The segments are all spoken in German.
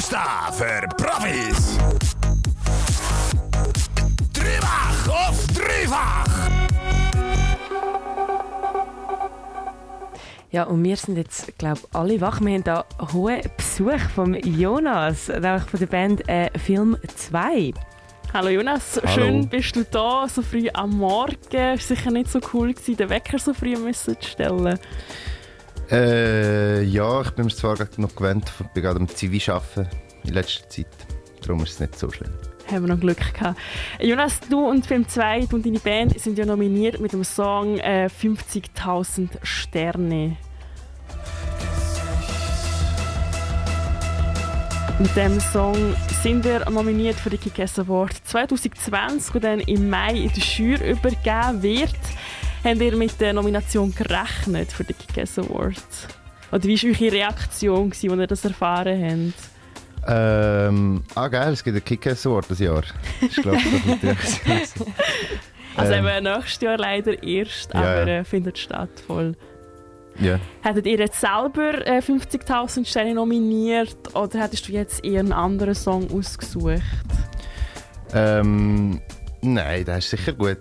Aufstehen für Profis! Dreifach auf dreifach! Ja, und wir sind jetzt, glaube ich, alle wach. Wir haben hier hohen Besuch von Jonas, nämlich von der Band äh, Film 2. Hallo Jonas, Hallo. schön bist du da, so früh am Morgen. Es war sicher nicht so cool, gewesen, den Wecker so früh müssen zu stellen. Äh, ja, ich bin mir zwar noch gewöhnt, ich bin gerade am Zivi arbeiten in letzter Zeit. Darum ist es nicht so schlimm. Haben wir noch Glück gehabt. Jonas, du und Film 2 und deine Band sind ja nominiert mit dem Song äh, 50.000 Sterne. Mit dem Song sind wir nominiert für den Kick-Ass Award 2020, der dann im Mai in der Jury übergeben wird. Habt ihr mit der Nomination gerechnet für den Kick-Ass Award? Oder wie war eure Reaktion, als ihr das erfahren habt? Ähm, ah geil, es gibt einen Kick-Ass Award das Jahr. Ich glaube, das natürlich. Also Ähm. eben nächstes Jahr leider erst, Ja, aber äh, findet statt voll. ja. Hättet ihr jetzt selber äh, 50.000 Sterne nominiert oder hättest du jetzt eher einen anderen Song ausgesucht? Ähm, nein, das ist sicher gut.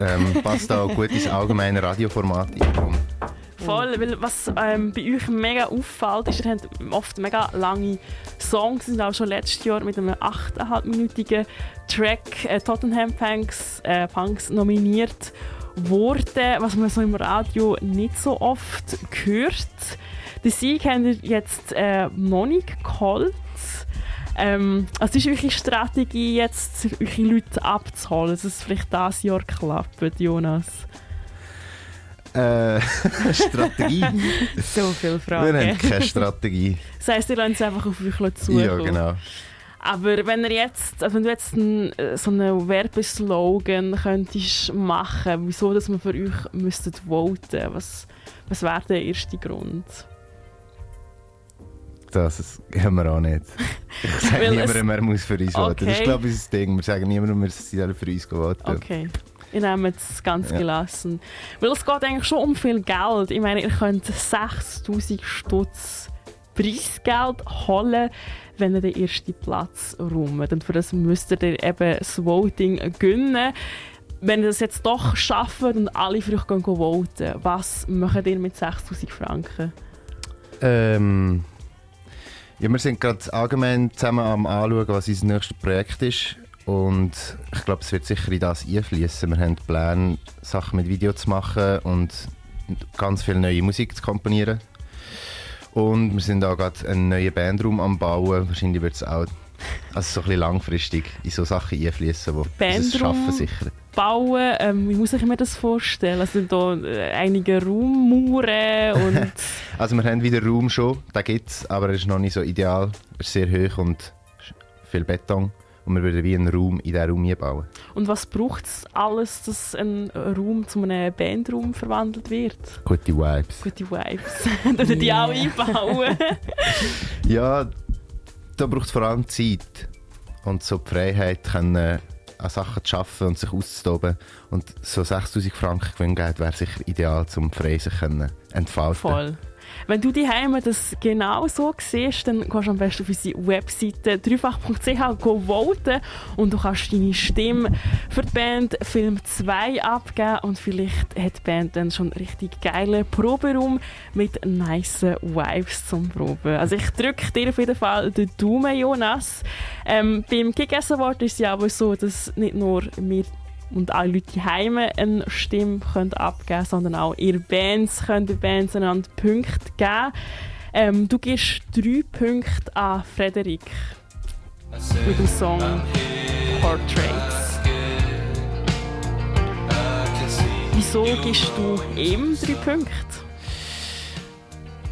Ähm, passt auch gut ins allgemeine Radioformat ein. Voll, weil was ähm, bei euch mega auffällt, ist, ihr habt oft mega lange Songs, sind auch schon letztes Jahr mit einem 8,5-minütigen Track äh, Tottenham Punks, äh, Punks nominiert worden, was man so im Radio nicht so oft hört. Den Sieg haben wir jetzt äh, noch geholt. Ähm, also ist eure Strategie jetzt, eure Leute abzuholen, dass es vielleicht dieses Jahr klappt, Jonas? Äh, Strategie? So viele Wir Fragen. haben keine Strategie. Das heisst, ihr lasst es einfach auf euch zukommen. Ja, genau. Aber wenn, ihr jetzt, also wenn du jetzt einen, äh, so einen Werbeslogan könntest machen, wieso dass man für euch müsstet voten, was, was wäre der erste Grund? Das ist- haben wir auch nicht. Ich sage niemandem, er muss für uns voten. Das Okay. ist, glaube ich, unser Ding. Wir sagen niemandem, wir sollen für uns voten. Okay. Ich nehme es ganz Ja. gelassen. Weil es geht eigentlich schon um viel Geld. Ich meine, ihr könnt 6000 Stutz Preisgeld holen, wenn ihr den ersten Platz räumt. Und für das müsst ihr eben das Voting gönnen. Wenn ihr das jetzt doch schafft und alle für euch gehen voten, was macht ihr mit 6000 Franken? Ähm, ja, wir sind gerade allgemein zusammen am anschauen, was unser nächstes Projekt ist. Und ich glaube, es wird sicher in das einfließen. Wir haben Pläne, Sachen mit Video zu machen und ganz viel neue Musik zu komponieren. Und wir sind auch gerade einen neuen Bandraum am Bauen. Wahrscheinlich wird es auch also so ein bisschen langfristig in so Sachen einfließen, die das Bandraum? Schaffen sicher. Bauen, ähm, wie muss ich mir das vorstellen? Also sind da äh, einige Raummauern und Also wir haben wieder Raum schon, den gibt es, aber er ist noch nicht so ideal. Er ist sehr hoch und viel Beton. Und wir würden wie einen Raum in diesen Raum einbauen. Und was braucht es alles, dass ein Raum zu einem Bandraum verwandelt wird? Gute Vibes. Gute Vibes. Ihr die auch einbauen. Ja, da braucht es vor allem Zeit. Und so die Freiheit, können, an Sachen zu arbeiten und sich auszutoben. Und so 6000 Franken Gewinngeld wäre sicher ideal, um frei sich entfalten Voll. Wenn du die Heime das genau so siehst, dann kannst du am besten auf unsere Webseite dreifach.ch voten und du kannst deine Stimme für die Band Film 2 abgeben und vielleicht hat die Band dann schon richtig geilen Proberaum mit nice Vibes zum Proben. Also ich drücke dir auf jeden Fall den Daumen, Jonas. Ähm, beim Kick-Ass Award ist es ja aber so, dass nicht nur wir und alle Leute die Heime eine Stimme können abgeben sondern auch ihre Bands können den Bands einander Punkte geben. Ähm, du gibst drei Punkte an Frederik mit dem Song Portraits. Wieso gibst du ihm drei Punkte?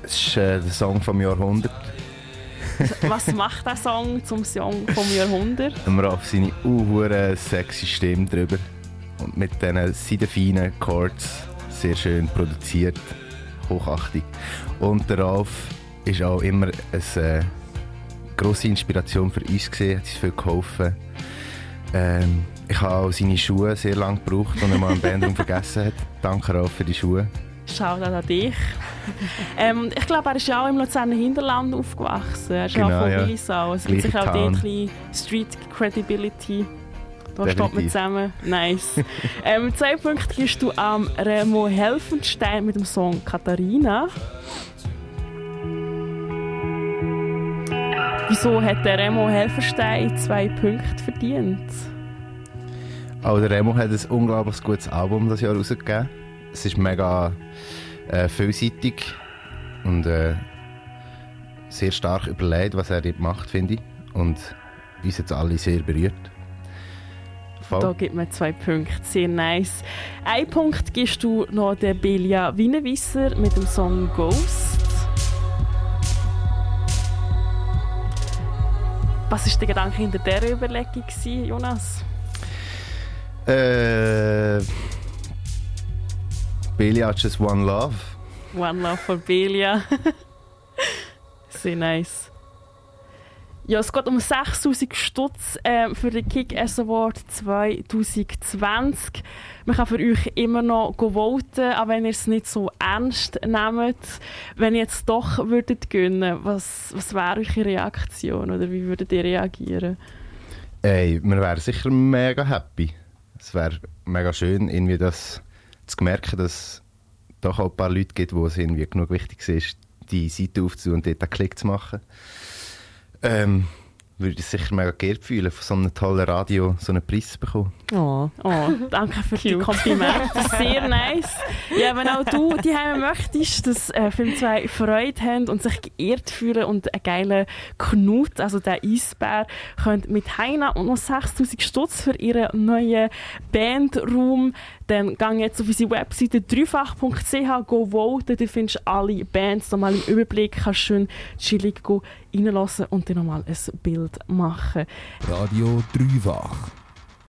Es ist äh, der Song vom Jahrhundert. Was macht der Song zum Song vom Jahrhundert? Und wir auf seine uhure sexy Stimme drüber. Und mit diesen seidenfeinen Chords sehr schön produziert. Hochachtig. Und der Ralf ist auch immer eine äh, grosse Inspiration für uns gesehen, hat uns viel geholfen. Ähm, ich habe auch seine Schuhe sehr lange gebraucht und er mal im Bandraum vergessen hat. Danke Ralf für die Schuhe. Schaut an dich. ähm, ich glaube, er ist ja auch im Luzerner Hinterland aufgewachsen. Er ist Genau, auch von ja. Willisau. Es gibt sicher auch dort ein bisschen Street Credibility. Da steht man Definitiv. zusammen. Nice. ähm, zwei Punkte gibst du am Remo Helfenstein mit dem Song Katharina. Wieso hat der Remo Helfenstein zwei Punkte verdient? Auch der Remo hat ein unglaublich gutes Album das Jahr rausgegeben. Es ist mega äh, vielseitig und äh, sehr stark überlegt, was er dort macht, finde ich. Und uns jetzt alle sehr berührt. Voll. Da gibt man zwei Punkte. Sehr nice. Ein Punkt gibst du noch der Belia Wienewisser mit dem Song Ghost. Was war der Gedanke hinter dieser Überlegung, Jonas? Äh, Billy hat just One Love. One Love for Belia. Sehr nice. Ja, es geht um 6000 Stutz äh, für den Kick-Ass Award 2020. Man kann für euch immer noch voten, auch wenn ihr es nicht so ernst nehmt. Wenn ihr jetzt doch würdet gönnen, was, was wäre eure Reaktion oder wie würdet ihr reagieren? Ey, wir wären sicher mega happy. Es wäre mega schön, irgendwie das zu merken, dass es doch auch ein paar Leute gibt, wo es irgendwie genug wichtig ist, die Seite aufzunehmen und dort einen Klick zu machen. Ähm, würde ich sicher mega geehrt fühlen, von so einem tollen Radio so einen Preis zu bekommen. Oh. Oh, danke für die Komplimente. Sehr nice. Ja, wenn auch du die Heime möchtest, dass äh, Film 2 Freude haben und sich geehrt fühlen und einen geilen Knut, also der Eisbär, könnt mit Heina und noch 6000 Stutz für ihren neuen Bandraum dann gang jetzt auf unsere Webseite dreifach.ch, go voten, da findest du alle Bands nochmal im Überblick, kannst schön chillig go reinlassen und dann nochmal ein Bild machen. Radio Dreifach.